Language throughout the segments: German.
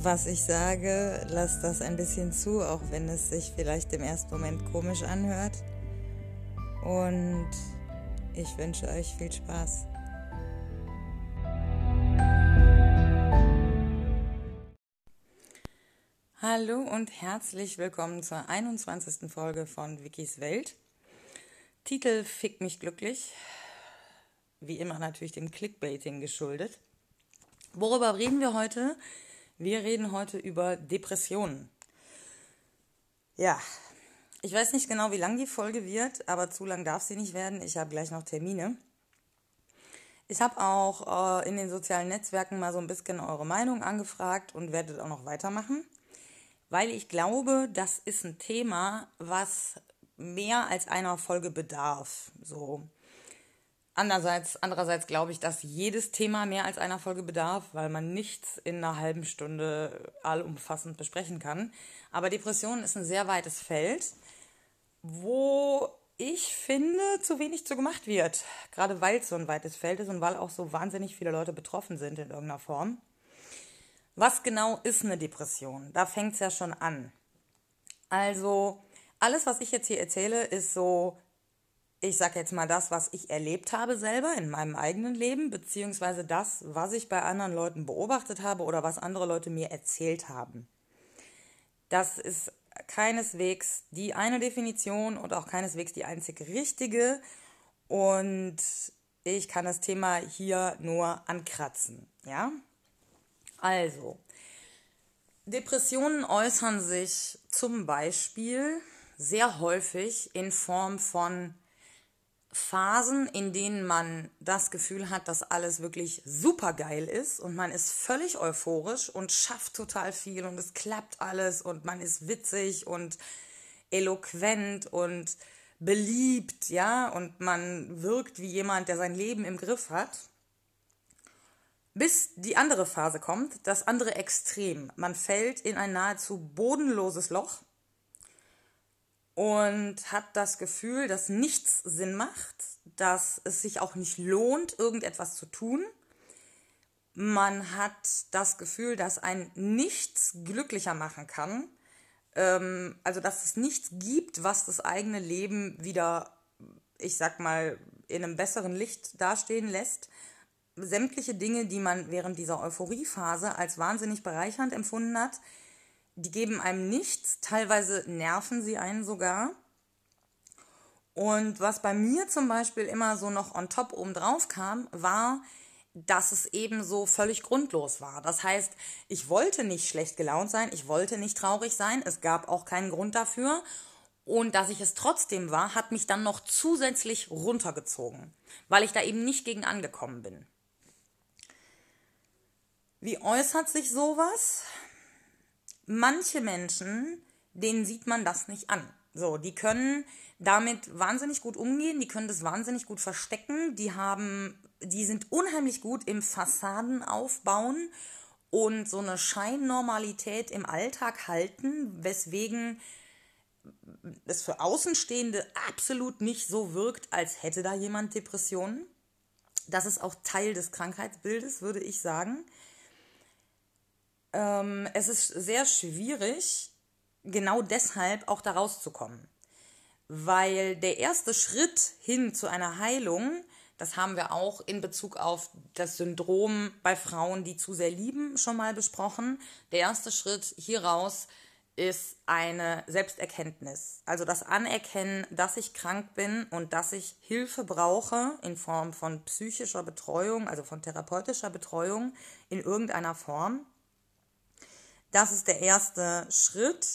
was ich sage, lasst das ein bisschen zu, auch wenn es sich vielleicht im ersten Moment komisch anhört. Und ich wünsche euch viel Spaß. Hallo und herzlich willkommen zur 21. Folge von Wikis Welt. Titel Fick mich glücklich. Wie immer natürlich dem Clickbaiting geschuldet. Worüber reden wir heute? Wir reden heute über Depressionen. Ja, ich weiß nicht genau, wie lang die Folge wird, aber zu lang darf sie nicht werden. Ich habe gleich noch Termine. Ich habe auch äh, in den sozialen Netzwerken mal so ein bisschen eure Meinung angefragt und werde auch noch weitermachen, weil ich glaube, das ist ein Thema, was mehr als einer Folge bedarf. So Andererseits, andererseits glaube ich, dass jedes Thema mehr als einer Folge bedarf, weil man nichts in einer halben Stunde allumfassend besprechen kann. Aber Depression ist ein sehr weites Feld, wo ich finde, zu wenig zu gemacht wird. Gerade weil es so ein weites Feld ist und weil auch so wahnsinnig viele Leute betroffen sind in irgendeiner Form. Was genau ist eine Depression? Da fängt es ja schon an. Also, alles, was ich jetzt hier erzähle, ist so ich sage jetzt mal das, was ich erlebt habe selber in meinem eigenen Leben, beziehungsweise das, was ich bei anderen Leuten beobachtet habe oder was andere Leute mir erzählt haben. Das ist keineswegs die eine Definition und auch keineswegs die einzig richtige. Und ich kann das Thema hier nur ankratzen. Ja? Also, Depressionen äußern sich zum Beispiel sehr häufig in Form von Phasen, in denen man das Gefühl hat, dass alles wirklich super geil ist und man ist völlig euphorisch und schafft total viel und es klappt alles und man ist witzig und eloquent und beliebt, ja, und man wirkt wie jemand, der sein Leben im Griff hat. Bis die andere Phase kommt, das andere Extrem. Man fällt in ein nahezu bodenloses Loch und hat das Gefühl, dass nichts Sinn macht, dass es sich auch nicht lohnt, irgendetwas zu tun. Man hat das Gefühl, dass ein nichts glücklicher machen kann. Ähm, also, dass es nichts gibt, was das eigene Leben wieder, ich sag mal, in einem besseren Licht dastehen lässt. Sämtliche Dinge, die man während dieser Euphoriephase als wahnsinnig bereichernd empfunden hat, die geben einem nichts, teilweise nerven sie einen sogar. Und was bei mir zum Beispiel immer so noch on top oben drauf kam, war, dass es eben so völlig grundlos war. Das heißt, ich wollte nicht schlecht gelaunt sein, ich wollte nicht traurig sein, es gab auch keinen Grund dafür. Und dass ich es trotzdem war, hat mich dann noch zusätzlich runtergezogen, weil ich da eben nicht gegen angekommen bin. Wie äußert sich sowas? Manche Menschen, denen sieht man das nicht an. So, die können damit wahnsinnig gut umgehen, die können das wahnsinnig gut verstecken, die haben, die sind unheimlich gut im Fassaden aufbauen und so eine Scheinnormalität im Alltag halten, weswegen es für Außenstehende absolut nicht so wirkt, als hätte da jemand Depressionen. Das ist auch Teil des Krankheitsbildes, würde ich sagen ähm, es ist sehr schwierig, genau deshalb auch da rauszukommen. Weil der erste Schritt hin zu einer Heilung, das haben wir auch in Bezug auf das Syndrom bei Frauen, die zu sehr lieben, schon mal besprochen. Der erste Schritt hieraus ist eine Selbsterkenntnis. Also das Anerkennen, dass ich krank bin und dass ich Hilfe brauche in Form von psychischer Betreuung, also von therapeutischer Betreuung in irgendeiner Form. Das ist der erste Schritt.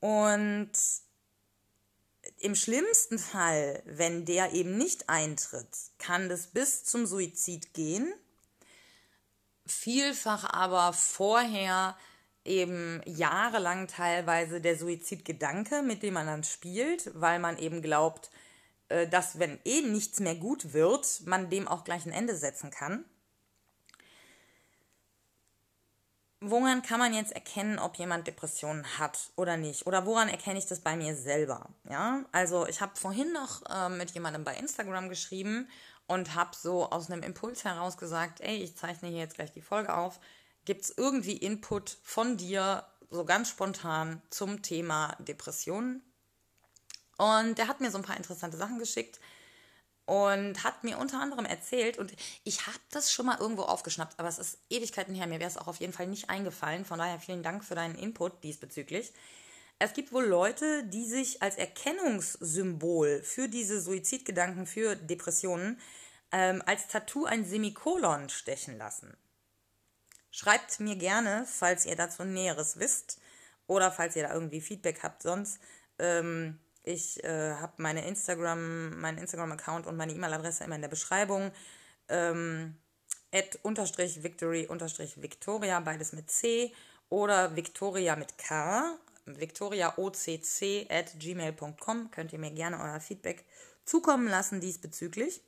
Und im schlimmsten Fall, wenn der eben nicht eintritt, kann das bis zum Suizid gehen. Vielfach aber vorher eben jahrelang teilweise der Suizidgedanke, mit dem man dann spielt, weil man eben glaubt, äh, dass wenn eh nichts mehr gut wird, man dem auch gleich ein Ende setzen kann. Woran kann man jetzt erkennen, ob jemand Depressionen hat oder nicht? Oder woran erkenne ich das bei mir selber? Ja, also ich habe vorhin noch äh, mit jemandem bei Instagram geschrieben und habe so aus einem Impuls heraus gesagt, ey, ich zeichne hier jetzt gleich die Folge auf. Gibt es irgendwie Input von dir, so ganz spontan, zum Thema Depressionen? Und der hat mir so ein paar interessante Sachen geschickt und hat mir unter anderem erzählt, und ich habe das schon mal irgendwo aufgeschnappt, aber es ist Ewigkeiten her, mir wäre es auch auf jeden Fall nicht eingefallen. Von daher vielen Dank für deinen Input diesbezüglich. Es gibt wohl Leute, die sich als Erkennungssymbol für diese Suizidgedanken, für Depressionen, ähm, als Tattoo ein Semikolon stechen lassen. Schreibt mir gerne, falls ihr dazu Näheres wisst oder falls ihr da irgendwie Feedback habt. Sonst, ähm, ich äh, habe meine Instagram, meinen Instagram-Account und meine E-Mail-Adresse immer in der Beschreibung. Ähm, victory unterstrich victoria, beides mit C oder victoria mit K victoriaocc at gmail.com. Könnt ihr mir gerne euer Feedback zukommen lassen diesbezüglich.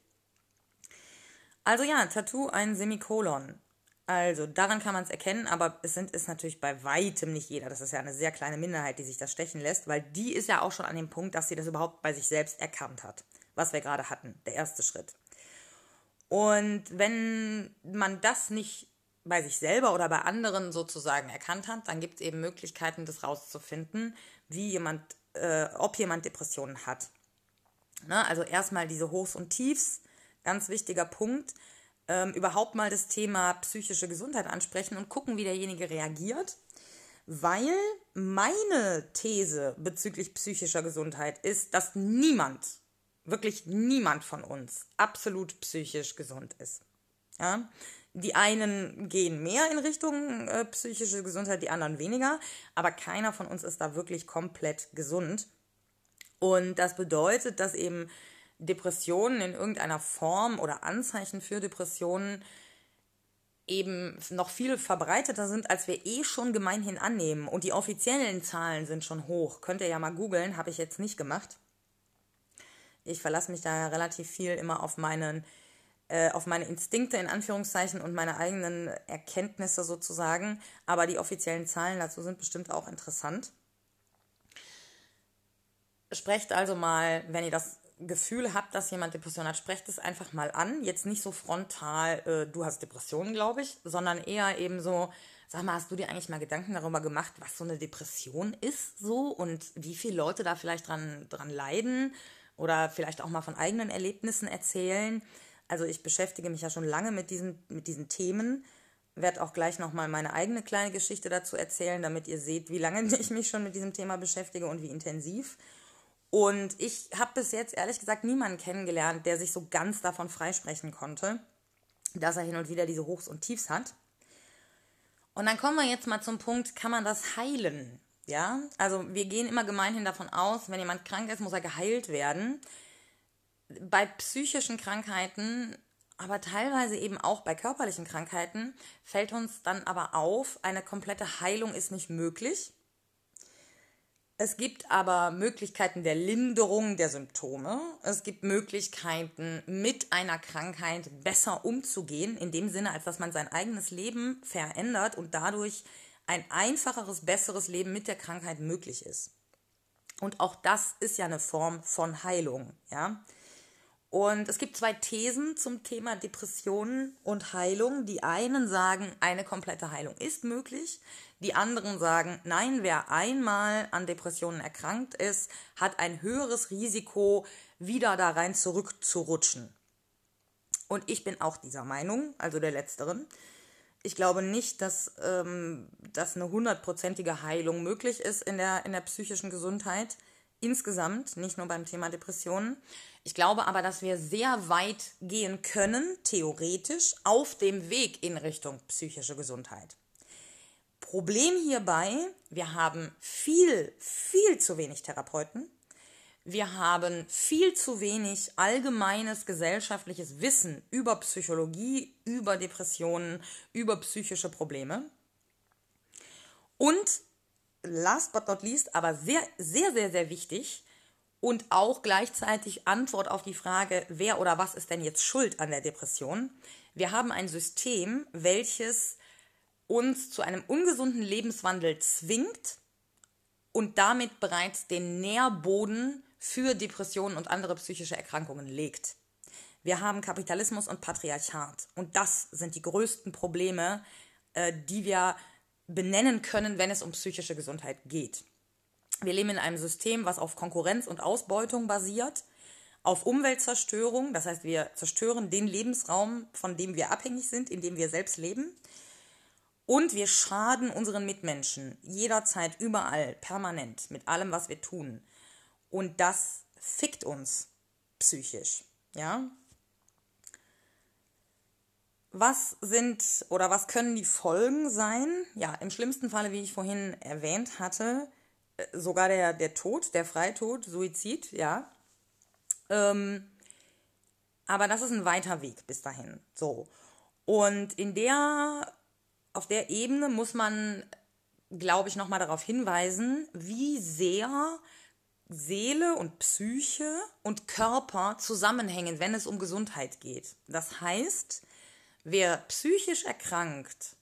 Also ja, Tattoo ein Semikolon. Also daran kann man es erkennen, aber es sind ist natürlich bei weitem nicht jeder. Das ist ja eine sehr kleine Minderheit, die sich das stechen lässt, weil die ist ja auch schon an dem Punkt, dass sie das überhaupt bei sich selbst erkannt hat, was wir gerade hatten, der erste Schritt. Und wenn man das nicht bei sich selber oder bei anderen sozusagen erkannt hat, dann gibt es eben Möglichkeiten, das rauszufinden, wie jemand, äh, ob jemand Depressionen hat. Ne? Also erstmal diese Hochs und Tiefs, ganz wichtiger Punkt. Ähm, überhaupt mal das Thema psychische Gesundheit ansprechen und gucken, wie derjenige reagiert. Weil meine These bezüglich psychischer Gesundheit ist, dass niemand, wirklich niemand von uns absolut psychisch gesund ist. Ja? Die einen gehen mehr in Richtung äh, psychische Gesundheit, die anderen weniger, aber keiner von uns ist da wirklich komplett gesund. Und das bedeutet, dass eben Depressionen in irgendeiner Form oder Anzeichen für Depressionen eben noch viel verbreiteter sind, als wir eh schon gemeinhin annehmen. Und die offiziellen Zahlen sind schon hoch. Könnt ihr ja mal googeln, habe ich jetzt nicht gemacht. Ich verlasse mich da relativ viel immer auf meinen äh, auf meine Instinkte in Anführungszeichen und meine eigenen Erkenntnisse sozusagen. Aber die offiziellen Zahlen dazu sind bestimmt auch interessant. Sprecht also mal, wenn ihr das Gefühl habt, dass jemand Depression hat, sprecht es einfach mal an. Jetzt nicht so frontal, äh, du hast Depressionen, glaube ich, sondern eher eben so, sag mal, hast du dir eigentlich mal Gedanken darüber gemacht, was so eine Depression ist so und wie viele Leute da vielleicht dran, dran leiden oder vielleicht auch mal von eigenen Erlebnissen erzählen. Also ich beschäftige mich ja schon lange mit diesen, mit diesen Themen, werde auch gleich nochmal meine eigene kleine Geschichte dazu erzählen, damit ihr seht, wie lange ich mich schon mit diesem Thema beschäftige und wie intensiv. Und ich habe bis jetzt ehrlich gesagt niemanden kennengelernt, der sich so ganz davon freisprechen konnte, dass er hin und wieder diese Hochs und Tiefs hat. Und dann kommen wir jetzt mal zum Punkt, kann man das heilen? Ja, also wir gehen immer gemeinhin davon aus, wenn jemand krank ist, muss er geheilt werden bei psychischen Krankheiten, aber teilweise eben auch bei körperlichen Krankheiten, fällt uns dann aber auf, eine komplette Heilung ist nicht möglich. Es gibt aber Möglichkeiten der Linderung der Symptome. Es gibt Möglichkeiten, mit einer Krankheit besser umzugehen, in dem Sinne, als dass man sein eigenes Leben verändert und dadurch ein einfacheres, besseres Leben mit der Krankheit möglich ist. Und auch das ist ja eine Form von Heilung, ja. Und es gibt zwei Thesen zum Thema Depressionen und Heilung. Die einen sagen, eine komplette Heilung ist möglich. Die anderen sagen, nein, wer einmal an Depressionen erkrankt ist, hat ein höheres Risiko, wieder da rein zurückzurutschen. Und ich bin auch dieser Meinung, also der letzteren. Ich glaube nicht, dass, ähm, dass eine hundertprozentige Heilung möglich ist in der, in der psychischen Gesundheit insgesamt, nicht nur beim Thema Depressionen. Ich glaube aber, dass wir sehr weit gehen können, theoretisch, auf dem Weg in Richtung psychische Gesundheit. Problem hierbei, wir haben viel, viel zu wenig Therapeuten. Wir haben viel zu wenig allgemeines gesellschaftliches Wissen über Psychologie, über Depressionen, über psychische Probleme. Und last but not least, aber sehr, sehr, sehr, sehr wichtig und auch gleichzeitig Antwort auf die Frage, wer oder was ist denn jetzt schuld an der Depression? Wir haben ein System, welches uns zu einem ungesunden Lebenswandel zwingt und damit bereits den Nährboden für Depressionen und andere psychische Erkrankungen legt. Wir haben Kapitalismus und Patriarchat. Und das sind die größten Probleme, äh, die wir benennen können, wenn es um psychische Gesundheit geht. Wir leben in einem System, was auf Konkurrenz und Ausbeutung basiert, auf Umweltzerstörung, das heißt, wir zerstören den Lebensraum, von dem wir abhängig sind, in dem wir selbst leben. Und wir schaden unseren Mitmenschen jederzeit, überall, permanent, mit allem, was wir tun. Und das fickt uns psychisch, ja. Was sind oder was können die Folgen sein? Ja, im schlimmsten Falle, wie ich vorhin erwähnt hatte, äh, sogar der, der Tod, der Freitod, Suizid, ja. Ähm, aber das ist ein weiter Weg bis dahin. So. Und in der, auf der Ebene muss man, glaube ich, nochmal darauf hinweisen, wie sehr Seele und Psyche und Körper zusammenhängen, wenn es um Gesundheit geht. Das heißt, wer psychisch erkrankt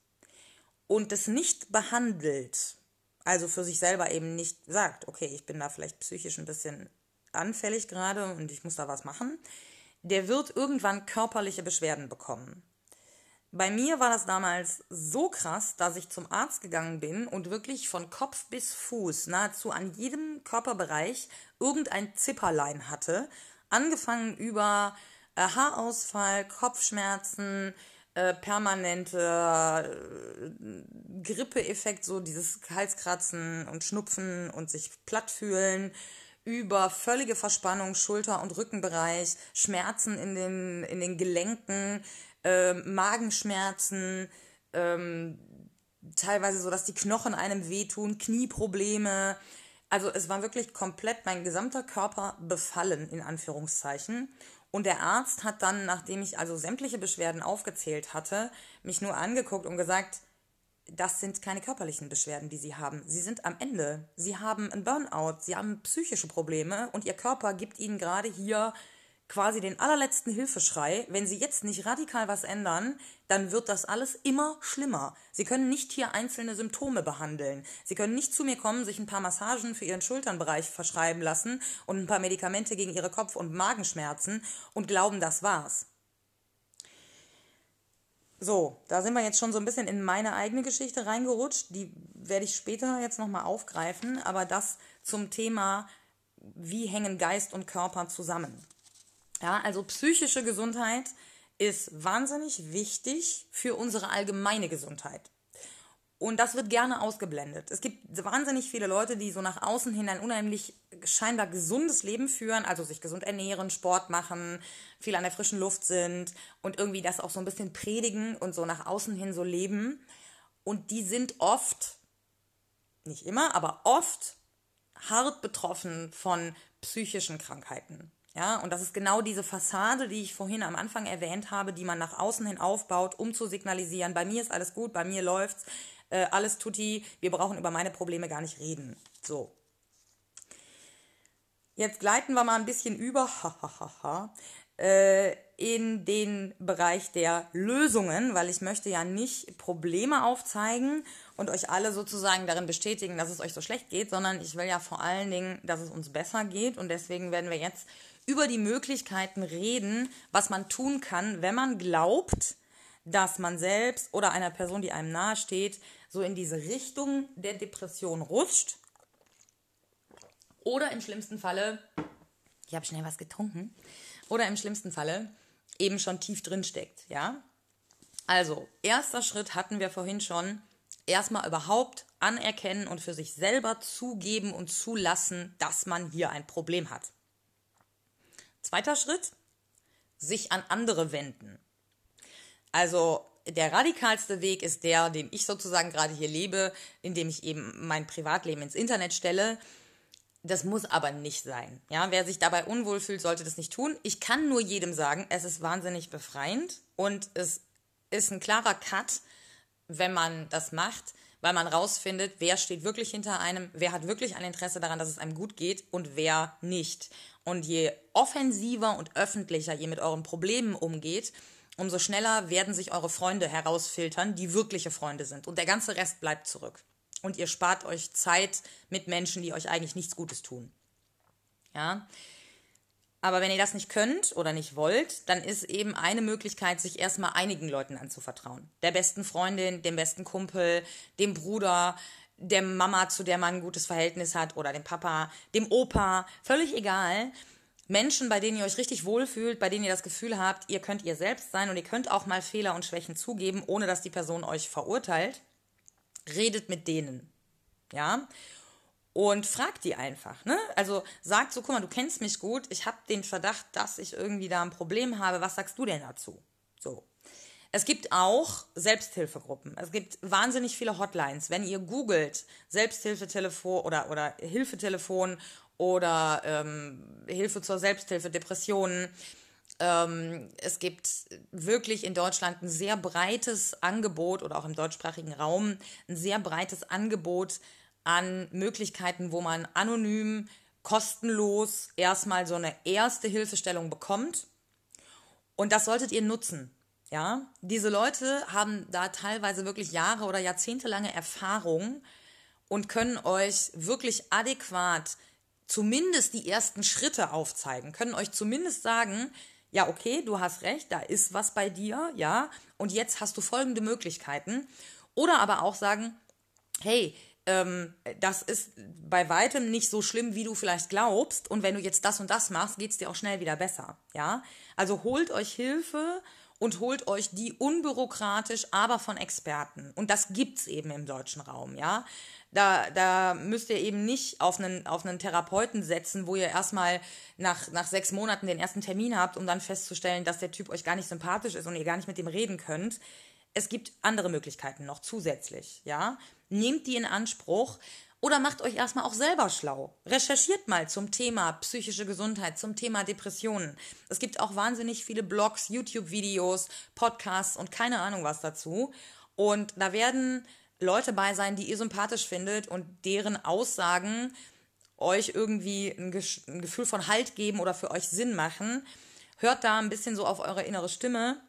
und es nicht behandelt, also für sich selber eben nicht sagt, okay, ich bin da vielleicht psychisch ein bisschen anfällig gerade und ich muss da was machen, der wird irgendwann körperliche Beschwerden bekommen. Bei mir war das damals so krass, dass ich zum Arzt gegangen bin und wirklich von Kopf bis Fuß nahezu an jedem Körperbereich irgendein Zipperlein hatte. Angefangen über äh, Haarausfall, Kopfschmerzen, äh, permanente äh, Grippeeffekt, so dieses Halskratzen und Schnupfen und sich platt fühlen, über völlige Verspannung, Schulter- und Rückenbereich, Schmerzen in den, in den Gelenken, äh, Magenschmerzen, ähm, teilweise so, dass die Knochen einem wehtun, Knieprobleme. Also es war wirklich komplett mein gesamter Körper befallen, in Anführungszeichen. Und der Arzt hat dann, nachdem ich also sämtliche Beschwerden aufgezählt hatte, mich nur angeguckt und gesagt, das sind keine körperlichen Beschwerden, die sie haben. Sie sind am Ende. Sie haben ein Burnout, sie haben psychische Probleme und ihr Körper gibt ihnen gerade hier quasi den allerletzten Hilfeschrei. Wenn sie jetzt nicht radikal was ändern, dann wird das alles immer schlimmer. Sie können nicht hier einzelne Symptome behandeln. Sie können nicht zu mir kommen, sich ein paar Massagen für ihren Schulternbereich verschreiben lassen und ein paar Medikamente gegen ihre Kopf- und Magenschmerzen und glauben, das war's. So, da sind wir jetzt schon so ein bisschen in meine eigene Geschichte reingerutscht. Die werde ich später jetzt nochmal aufgreifen. Aber das zum Thema, wie hängen Geist und Körper zusammen. Ja, also psychische Gesundheit ist wahnsinnig wichtig für unsere allgemeine Gesundheit. Und das wird gerne ausgeblendet. Es gibt wahnsinnig viele Leute, die so nach außen hin ein unheimlich scheinbar gesundes Leben führen, also sich gesund ernähren, Sport machen, viel an der frischen Luft sind und irgendwie das auch so ein bisschen predigen und so nach außen hin so leben. Und die sind oft, nicht immer, aber oft hart betroffen von psychischen Krankheiten. Ja, und das ist genau diese Fassade, die ich vorhin am Anfang erwähnt habe, die man nach außen hin aufbaut, um zu signalisieren, bei mir ist alles gut, bei mir läuft's, äh, alles tutti, wir brauchen über meine Probleme gar nicht reden. So. Jetzt gleiten wir mal ein bisschen über äh, in den Bereich der Lösungen, weil ich möchte ja nicht Probleme aufzeigen und euch alle sozusagen darin bestätigen, dass es euch so schlecht geht, sondern ich will ja vor allen Dingen, dass es uns besser geht und deswegen werden wir jetzt über die Möglichkeiten reden, was man tun kann, wenn man glaubt, dass man selbst oder einer Person, die einem nahesteht, so in diese Richtung der Depression rutscht. Oder im schlimmsten Falle, ich habe schnell was getrunken, oder im schlimmsten Falle eben schon tief drin steckt, ja? Also, erster Schritt hatten wir vorhin schon, erstmal überhaupt anerkennen und für sich selber zugeben und zulassen, dass man hier ein Problem hat. Zweiter Schritt, sich an andere wenden. Also der radikalste Weg ist der, den ich sozusagen gerade hier lebe, indem ich eben mein Privatleben ins Internet stelle. Das muss aber nicht sein. Ja, wer sich dabei unwohl fühlt, sollte das nicht tun. Ich kann nur jedem sagen, es ist wahnsinnig befreiend und es ist ein klarer Cut, wenn man das macht, weil man rausfindet, wer steht wirklich hinter einem, wer hat wirklich ein Interesse daran, dass es einem gut geht und wer nicht. Und je offensiver und öffentlicher ihr mit euren Problemen umgeht, umso schneller werden sich eure Freunde herausfiltern, die wirkliche Freunde sind. Und der ganze Rest bleibt zurück. Und ihr spart euch Zeit mit Menschen, die euch eigentlich nichts Gutes tun. Ja. Aber wenn ihr das nicht könnt oder nicht wollt, dann ist eben eine Möglichkeit, sich erstmal einigen Leuten anzuvertrauen. Der besten Freundin, dem besten Kumpel, dem Bruder, der Mama, zu der man ein gutes Verhältnis hat, oder dem Papa, dem Opa, völlig egal. Menschen, bei denen ihr euch richtig wohlfühlt, bei denen ihr das Gefühl habt, ihr könnt ihr selbst sein und ihr könnt auch mal Fehler und Schwächen zugeben, ohne dass die Person euch verurteilt. Redet mit denen. Ja? Und fragt die einfach. Ne? Also sagt so, guck mal, du kennst mich gut, ich habe den Verdacht, dass ich irgendwie da ein Problem habe. Was sagst du denn dazu? So. Es gibt auch Selbsthilfegruppen. Es gibt wahnsinnig viele Hotlines. Wenn ihr googelt Selbsthilfetelefon oder, oder Hilfetelefon oder ähm, Hilfe zur Selbsthilfe, Depressionen, ähm, es gibt wirklich in Deutschland ein sehr breites Angebot oder auch im deutschsprachigen Raum ein sehr breites Angebot an Möglichkeiten, wo man anonym, kostenlos erstmal so eine erste Hilfestellung bekommt. Und das solltet ihr nutzen. Ja, diese Leute haben da teilweise wirklich Jahre oder Jahrzehntelange Erfahrung und können euch wirklich adäquat zumindest die ersten Schritte aufzeigen, können euch zumindest sagen, ja, okay, du hast recht, da ist was bei dir, ja, und jetzt hast du folgende Möglichkeiten. Oder aber auch sagen, hey, ähm, das ist bei weitem nicht so schlimm, wie du vielleicht glaubst. Und wenn du jetzt das und das machst, geht es dir auch schnell wieder besser. Ja, also holt euch Hilfe und holt euch die unbürokratisch, aber von Experten. Und das gibt's eben im deutschen Raum. Ja, da, da müsst ihr eben nicht auf einen, auf einen Therapeuten setzen, wo ihr erstmal nach, nach sechs Monaten den ersten Termin habt, um dann festzustellen, dass der Typ euch gar nicht sympathisch ist und ihr gar nicht mit dem reden könnt. Es gibt andere Möglichkeiten noch zusätzlich, ja nehmt die in Anspruch oder macht euch erstmal auch selber schlau. Recherchiert mal zum Thema psychische Gesundheit, zum Thema Depressionen. Es gibt auch wahnsinnig viele Blogs, YouTube-Videos, Podcasts und keine Ahnung was dazu. Und da werden Leute bei sein, die ihr sympathisch findet und deren Aussagen euch irgendwie ein, ein Gefühl von Halt geben oder für euch Sinn machen. Hört da ein bisschen so auf eure innere Stimme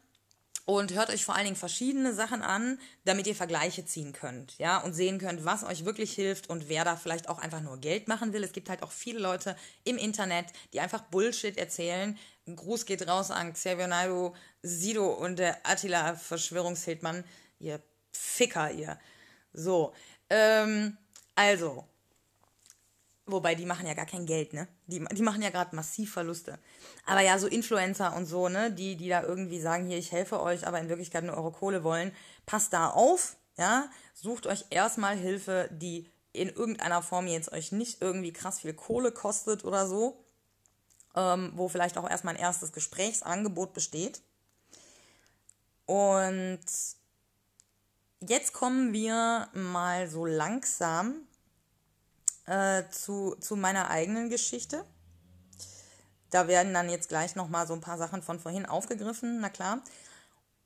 und hört euch vor allen Dingen verschiedene Sachen an, damit ihr Vergleiche ziehen könnt, ja, und sehen könnt, was euch wirklich hilft und wer da vielleicht auch einfach nur Geld machen will. Es gibt halt auch viele Leute im Internet, die einfach Bullshit erzählen. Ein Gruß geht raus an Xavier Naidoo, Sido und der Attila Verschwörungshildmann. Ihr Ficker, ihr. So, ähm, also, Wobei, die machen ja gar kein Geld, ne? Die, die machen ja gerade massiv Verluste. Aber ja, so Influencer und so, ne? Die, die da irgendwie sagen, hier, ich helfe euch, aber in Wirklichkeit nur eure Kohle wollen. Passt da auf, ja? Sucht euch erstmal Hilfe, die in irgendeiner Form jetzt euch nicht irgendwie krass viel Kohle kostet oder so. Ähm, wo vielleicht auch erstmal ein erstes Gesprächsangebot besteht. Und jetzt kommen wir mal so langsam äh, zu, zu meiner eigenen Geschichte. Da werden dann jetzt gleich nochmal so ein paar Sachen von vorhin aufgegriffen, na klar.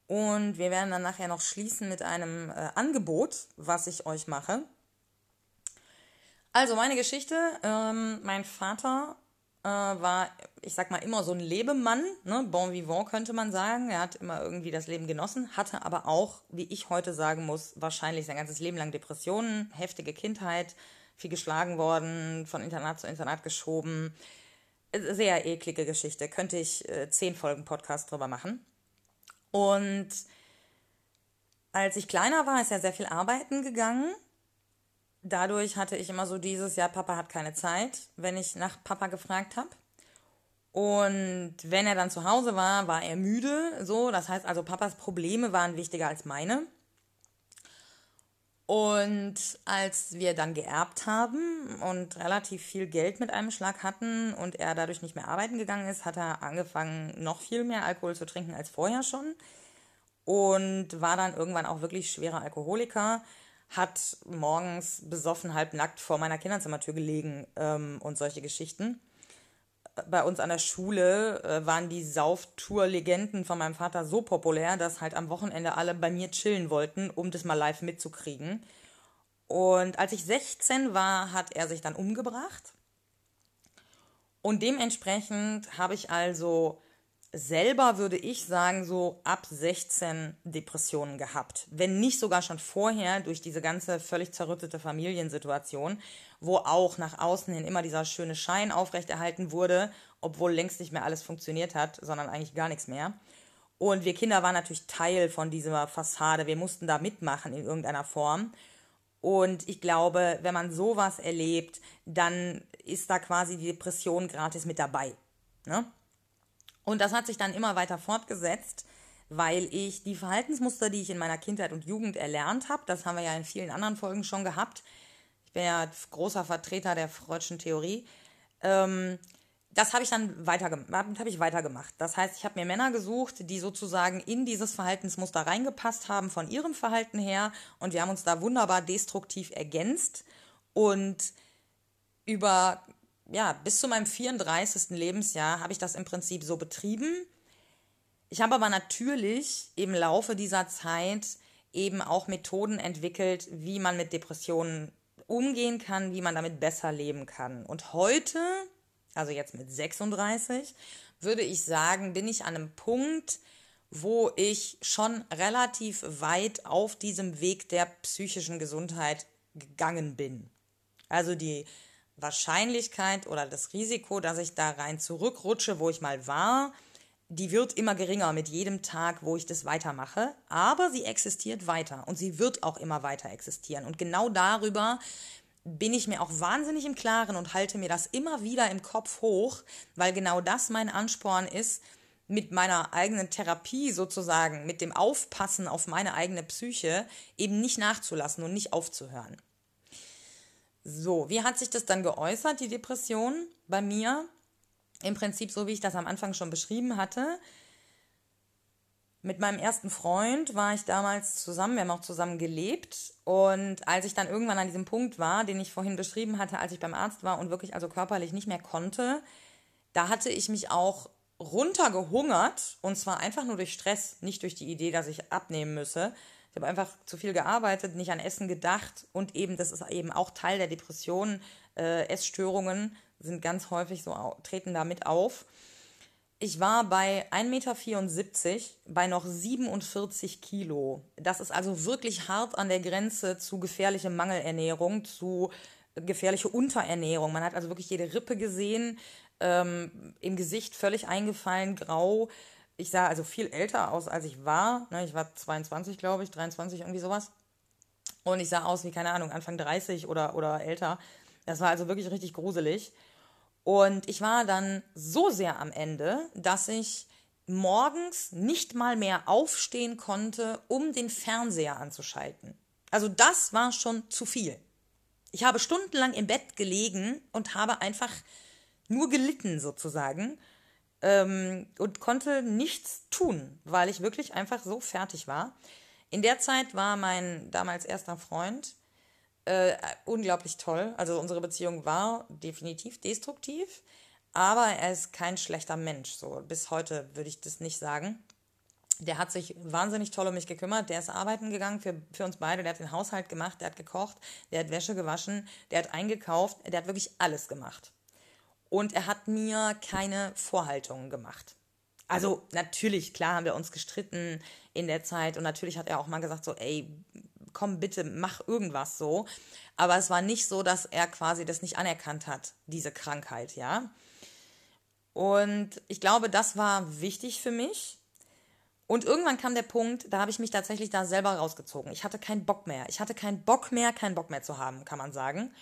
Und wir werden dann nachher noch schließen mit einem äh, Angebot, was ich euch mache. Also meine Geschichte, ähm, mein Vater äh, war, ich sag mal, immer so ein Lebemann, ne? bon vivant könnte man sagen. Er hat immer irgendwie das Leben genossen, hatte aber auch, wie ich heute sagen muss, wahrscheinlich sein ganzes Leben lang Depressionen, heftige Kindheit, viel geschlagen worden, von Internat zu Internat geschoben. Sehr eklige Geschichte. Könnte ich äh, zehn Folgen Podcast drüber machen. Und als ich kleiner war, ist er sehr viel arbeiten gegangen. Dadurch hatte ich immer so dieses, ja, Papa hat keine Zeit, wenn ich nach Papa gefragt habe. Und wenn er dann zu Hause war, war er müde. So, das heißt also, Papas Probleme waren wichtiger als meine. Und als wir dann geerbt haben und relativ viel Geld mit einem Schlag hatten und er dadurch nicht mehr arbeiten gegangen ist, hat er angefangen, noch viel mehr Alkohol zu trinken als vorher schon. Und war dann irgendwann auch wirklich schwerer Alkoholiker, hat morgens besoffen halb nackt vor meiner Kinderzimmertür gelegen ähm, und solche Geschichten bei uns an der Schule äh, waren die Sauftour-Legenden von meinem Vater so populär, dass halt am Wochenende alle bei mir chillen wollten, um das mal live mitzukriegen. Und als ich 16 war, hat er sich dann umgebracht. Und dementsprechend habe ich also selber, würde ich sagen, so ab 16 Depressionen gehabt. Wenn nicht sogar schon vorher durch diese ganze völlig zerrüttete Familiensituation, wo auch nach außen hin immer dieser schöne Schein aufrechterhalten wurde, obwohl längst nicht mehr alles funktioniert hat, sondern eigentlich gar nichts mehr. Und wir Kinder waren natürlich Teil von dieser Fassade. Wir mussten da mitmachen in irgendeiner Form. Und ich glaube, wenn man sowas erlebt, dann ist da quasi die Depression gratis mit dabei. Ne? Und das hat sich dann immer weiter fortgesetzt, weil ich die Verhaltensmuster, die ich in meiner Kindheit und Jugend erlernt habe, das haben wir ja in vielen anderen Folgen schon gehabt. Ich bin ja großer Vertreter der Freudschen Theorie. Ähm, das habe ich dann weitergemacht, habe ich weitergemacht. Das heißt, ich habe mir Männer gesucht, die sozusagen in dieses Verhaltensmuster reingepasst haben von ihrem Verhalten her und wir haben uns da wunderbar destruktiv ergänzt und über ja, bis zu meinem 34. Lebensjahr habe ich das im Prinzip so betrieben. Ich habe aber natürlich im Laufe dieser Zeit eben auch Methoden entwickelt, wie man mit Depressionen umgehen kann, wie man damit besser leben kann. Und heute also jetzt mit 36, würde ich sagen, bin ich an einem Punkt, wo ich schon relativ weit auf diesem Weg der psychischen Gesundheit gegangen bin. Also die Wahrscheinlichkeit oder das Risiko, dass ich da rein zurückrutsche, wo ich mal war, die wird immer geringer mit jedem Tag, wo ich das weitermache. Aber sie existiert weiter und sie wird auch immer weiter existieren. Und genau darüber bin ich mir auch wahnsinnig im Klaren und halte mir das immer wieder im Kopf hoch, weil genau das mein Ansporn ist, mit meiner eigenen Therapie sozusagen, mit dem Aufpassen auf meine eigene Psyche eben nicht nachzulassen und nicht aufzuhören. So, wie hat sich das dann geäußert, die Depression bei mir? Im Prinzip so, wie ich das am Anfang schon beschrieben hatte. Mit meinem ersten Freund war ich damals zusammen, wir haben auch zusammen gelebt. Und als ich dann irgendwann an diesem Punkt war, den ich vorhin beschrieben hatte, als ich beim Arzt war und wirklich also körperlich nicht mehr konnte, da hatte ich mich auch runtergehungert und zwar einfach nur durch Stress, nicht durch die Idee, dass ich abnehmen müsse. Ich habe einfach zu viel gearbeitet, nicht an Essen gedacht und eben, das ist eben auch Teil der Depression. Äh, Essstörungen sind ganz häufig so, treten damit auf. Ich war bei 1,74 Meter bei noch 47 Kilo. Das ist also wirklich hart an der Grenze zu gefährlicher Mangelernährung, zu gefährlicher Unterernährung. Man hat also wirklich jede Rippe gesehen, ähm, im Gesicht völlig eingefallen, grau. Ich sah also viel älter aus, als ich war. Ne, ich war 22, glaube ich, 23, irgendwie sowas. Und ich sah aus wie, keine Ahnung, Anfang 30 oder, oder älter. Das war also wirklich richtig gruselig. Und ich war dann so sehr am Ende, dass ich morgens nicht mal mehr aufstehen konnte, um den Fernseher anzuschalten. Also das war schon zu viel. Ich habe stundenlang im Bett gelegen und habe einfach nur gelitten sozusagen ähm, und konnte nichts tun, weil ich wirklich einfach so fertig war. In der Zeit war mein damals erster Freund äh, unglaublich toll. Also unsere Beziehung war definitiv destruktiv, aber er ist kein schlechter Mensch. So bis heute würde ich das nicht sagen. Der hat sich wahnsinnig toll um mich gekümmert. Der ist arbeiten gegangen für, für uns beide. Der hat den Haushalt gemacht, der hat gekocht, der hat Wäsche gewaschen, der hat eingekauft, der hat wirklich alles gemacht. Und er hat mir keine Vorhaltungen gemacht. Also natürlich, klar haben wir uns gestritten in der Zeit und natürlich hat er auch mal gesagt so, ey, komm bitte, mach irgendwas so. Aber es war nicht so, dass er quasi das nicht anerkannt hat, diese Krankheit, ja. Und ich glaube, das war wichtig für mich. Und irgendwann kam der Punkt, da habe ich mich tatsächlich da selber rausgezogen. Ich hatte keinen Bock mehr. Ich hatte keinen Bock mehr, keinen Bock mehr zu haben, kann man sagen.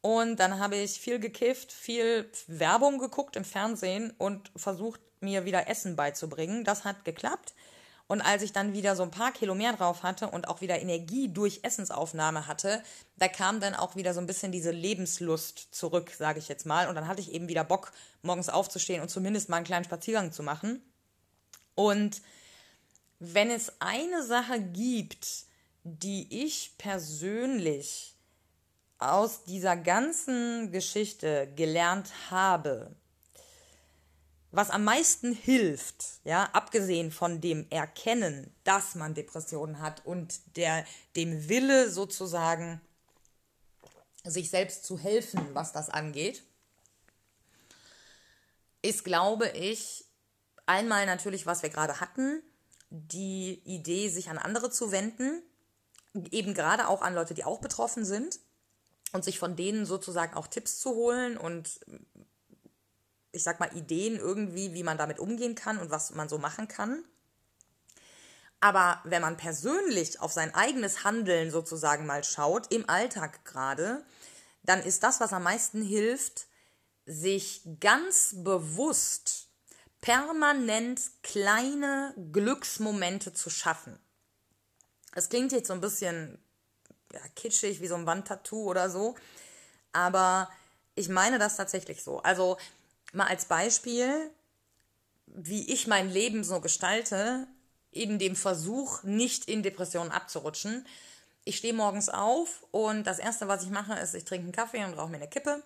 Und dann habe ich viel gekifft, viel Werbung geguckt im Fernsehen und versucht, mir wieder Essen beizubringen. Das hat geklappt. Und als ich dann wieder so ein paar Kilo mehr drauf hatte und auch wieder Energie durch Essensaufnahme hatte, da kam dann auch wieder so ein bisschen diese Lebenslust zurück, sage ich jetzt mal. Und dann hatte ich eben wieder Bock, morgens aufzustehen und zumindest mal einen kleinen Spaziergang zu machen. Und wenn es eine Sache gibt, die ich persönlich aus dieser ganzen Geschichte gelernt habe, was am meisten hilft, ja, abgesehen von dem Erkennen, dass man Depressionen hat und der, dem Wille sozusagen, sich selbst zu helfen, was das angeht, ist, glaube ich, einmal natürlich, was wir gerade hatten, die Idee, sich an andere zu wenden, eben gerade auch an Leute, die auch betroffen sind und sich von denen sozusagen auch Tipps zu holen und ich sag mal Ideen irgendwie, wie man damit umgehen kann und was man so machen kann. Aber wenn man persönlich auf sein eigenes Handeln sozusagen mal schaut, im Alltag gerade, dann ist das, was am meisten hilft, sich ganz bewusst permanent kleine Glücksmomente zu schaffen. Es klingt jetzt so ein bisschen ja, kitschig, wie so ein Wandtattoo oder so, aber ich meine das tatsächlich so. Also mal als Beispiel, wie ich mein Leben so gestalte, in dem Versuch, nicht in Depressionen abzurutschen. Ich stehe morgens auf und das Erste, was ich mache, ist, ich trinke einen Kaffee und rauche mir eine Kippe.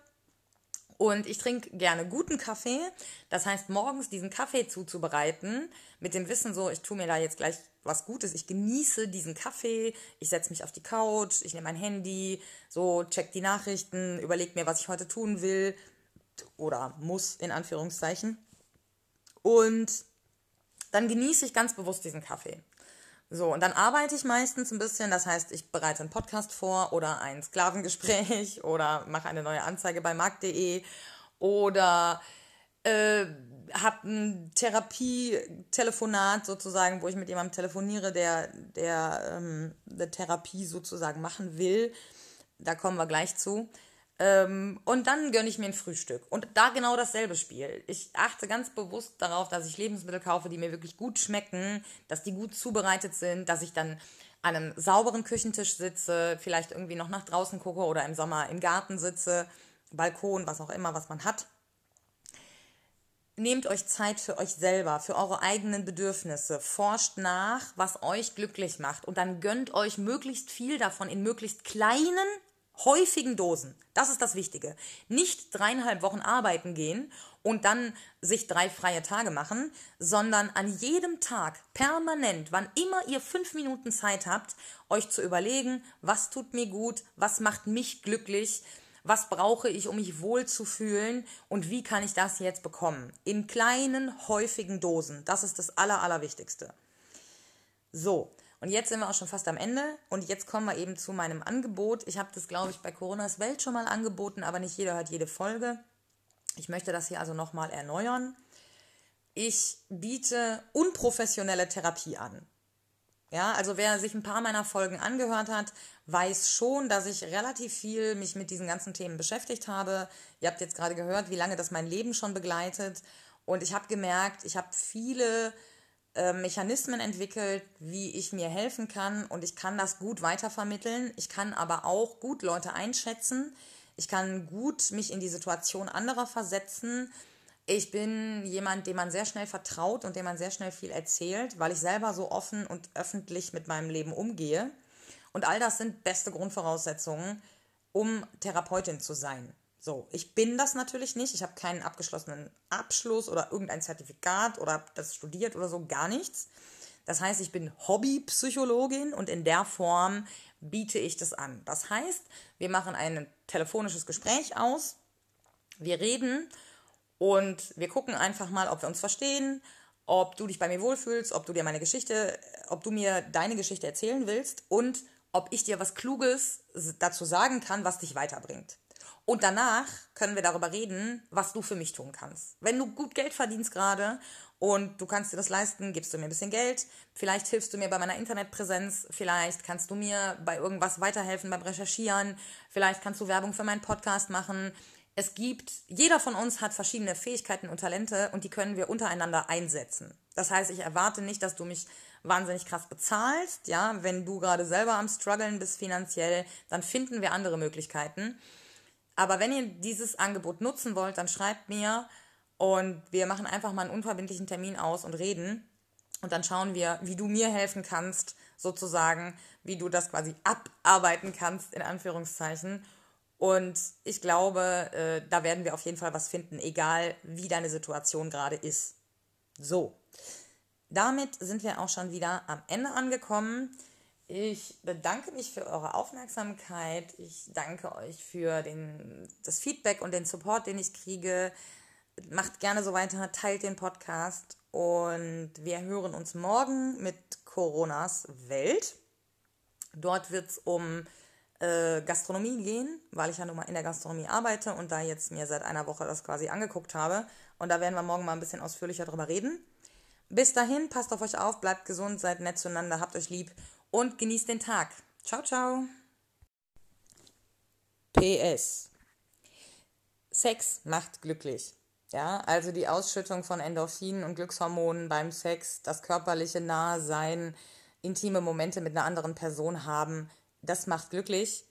Und ich trinke gerne guten Kaffee. Das heißt, morgens diesen Kaffee zuzubereiten, mit dem Wissen so, ich tue mir da jetzt gleich was Gutes. Ich genieße diesen Kaffee, ich setze mich auf die Couch, ich nehme mein Handy, so check die Nachrichten, überlege mir, was ich heute tun will oder muss, in Anführungszeichen. Und dann genieße ich ganz bewusst diesen Kaffee. So, und dann arbeite ich meistens ein bisschen, das heißt, ich bereite einen Podcast vor oder ein Sklavengespräch oder mache eine neue Anzeige bei markt.de oder äh, habe ein Therapietelefonat sozusagen, wo ich mit jemandem telefoniere, der, der ähm, eine Therapie sozusagen machen will. Da kommen wir gleich zu. Ähm, und dann gönne ich mir ein Frühstück. Und da genau dasselbe Spiel. Ich achte ganz bewusst darauf, dass ich Lebensmittel kaufe, die mir wirklich gut schmecken, dass die gut zubereitet sind, dass ich dann an einem sauberen Küchentisch sitze, vielleicht irgendwie noch nach draußen gucke oder im Sommer im Garten sitze, Balkon, was auch immer, was man hat. Nehmt euch Zeit für euch selber, für eure eigenen Bedürfnisse. Forscht nach, was euch glücklich macht. Und dann gönnt euch möglichst viel davon in möglichst kleinen häufigen Dosen. Das ist das Wichtige. Nicht dreieinhalb Wochen arbeiten gehen und dann sich drei freie Tage machen, sondern an jedem Tag permanent, wann immer ihr fünf Minuten Zeit habt, euch zu überlegen, was tut mir gut, was macht mich glücklich, was brauche ich, um mich wohl zu fühlen und wie kann ich das jetzt bekommen. In kleinen, häufigen Dosen. Das ist das Aller, Allerwichtigste. So, und jetzt sind wir auch schon fast am Ende und jetzt kommen wir eben zu meinem Angebot. Ich habe das, glaube ich, bei Coronas Welt schon mal angeboten, aber nicht jeder hört jede Folge. Ich möchte das hier also nochmal erneuern. Ich biete unprofessionelle Therapie an. Ja, also wer sich ein paar meiner Folgen angehört hat, weiß schon, dass ich relativ viel mich mit diesen ganzen Themen beschäftigt habe. Ihr habt jetzt gerade gehört, wie lange das mein Leben schon begleitet. Und ich habe gemerkt, ich habe viele äh, Mechanismen entwickelt, wie ich mir helfen kann und ich kann das gut weitervermitteln. Ich kann aber auch gut Leute einschätzen. Ich kann gut mich in die Situation anderer versetzen. Ich bin jemand, dem man sehr schnell vertraut und dem man sehr schnell viel erzählt, weil ich selber so offen und öffentlich mit meinem Leben umgehe. Und all das sind beste Grundvoraussetzungen, um Therapeutin zu sein. So, ich bin das natürlich nicht. Ich habe keinen abgeschlossenen Abschluss oder irgendein Zertifikat oder das studiert oder so, gar nichts. Das heißt, ich bin Hobbypsychologin und in der Form biete ich das an. Das heißt, wir machen ein telefonisches Gespräch aus, wir reden und wir gucken einfach mal, ob wir uns verstehen, ob du dich bei mir wohlfühlst, ob du dir meine Geschichte, ob du mir deine Geschichte erzählen willst und ob ich dir was Kluges dazu sagen kann, was dich weiterbringt. Und danach können wir darüber reden, was du für mich tun kannst. Wenn du gut Geld verdienst gerade und du kannst dir das leisten, gibst du mir ein bisschen Geld. Vielleicht hilfst du mir bei meiner Internetpräsenz. Vielleicht kannst du mir bei irgendwas weiterhelfen beim Recherchieren. Vielleicht kannst du Werbung für meinen Podcast machen. Es gibt, jeder von uns hat verschiedene Fähigkeiten und Talente und die können wir untereinander einsetzen. Das heißt, ich erwarte nicht, dass du mich wahnsinnig krass bezahlst. Ja, wenn du gerade selber am struggeln bist finanziell, dann finden wir andere Möglichkeiten. Aber wenn ihr dieses Angebot nutzen wollt, dann schreibt mir und wir machen einfach mal einen unverbindlichen Termin aus und reden. Und dann schauen wir, wie du mir helfen kannst, sozusagen, wie du das quasi abarbeiten kannst, in Anführungszeichen. Und ich glaube, äh, da werden wir auf jeden Fall was finden, egal wie deine Situation gerade ist. So, damit sind wir auch schon wieder am Ende angekommen. Ich bedanke mich für eure Aufmerksamkeit. Ich danke euch für den, das Feedback und den Support, den ich kriege. Macht gerne so weiter, teilt den Podcast und wir hören uns morgen mit Coronas Welt. Dort wird es um äh, Gastronomie gehen, weil ich ja nun mal in der Gastronomie arbeite und da jetzt mir seit einer Woche das quasi angeguckt habe. Und da werden wir morgen mal ein bisschen ausführlicher drüber reden. Bis dahin, passt auf euch auf, bleibt gesund, seid nett zueinander, habt euch lieb und genießt den Tag. Ciao, ciao. PS. Sex macht glücklich. Ja, also die Ausschüttung von Endorphinen und Glückshormonen beim Sex, das körperliche Nahesein, intime Momente mit einer anderen Person haben, das macht glücklich.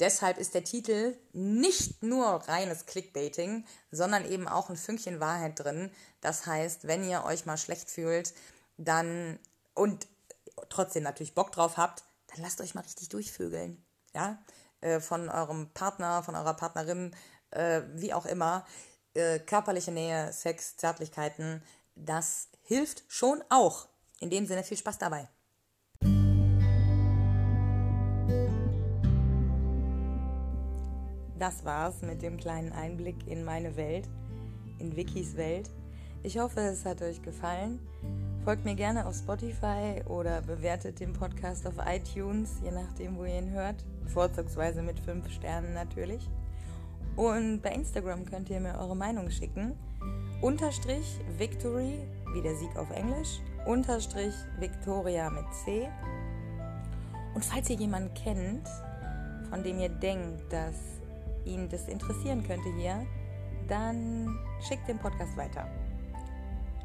Deshalb ist der Titel nicht nur reines Clickbaiting, sondern eben auch ein Fünkchen Wahrheit drin. Das heißt, wenn ihr euch mal schlecht fühlt, dann und trotzdem natürlich Bock drauf habt, dann lasst euch mal richtig durchvögeln. Ja, äh, von eurem Partner, von eurer Partnerin, äh, wie auch immer. Äh, körperliche Nähe, Sex, Zärtlichkeiten, das hilft schon auch. In dem Sinne viel Spaß dabei. Das war's mit dem kleinen Einblick in meine Welt, in Wikis Welt. Ich hoffe, es hat euch gefallen. Folgt mir gerne auf Spotify oder bewertet den Podcast auf iTunes, je nachdem, wo ihr ihn hört. Vorzugsweise mit 5 Sternen natürlich. Und bei Instagram könnt ihr mir eure Meinung schicken. Unterstrich Victory, wie der Sieg auf Englisch. Unterstrich Victoria mit C. Und falls ihr jemanden kennt, von dem ihr denkt, dass ihn das interessieren könnte hier, dann schickt den Podcast weiter.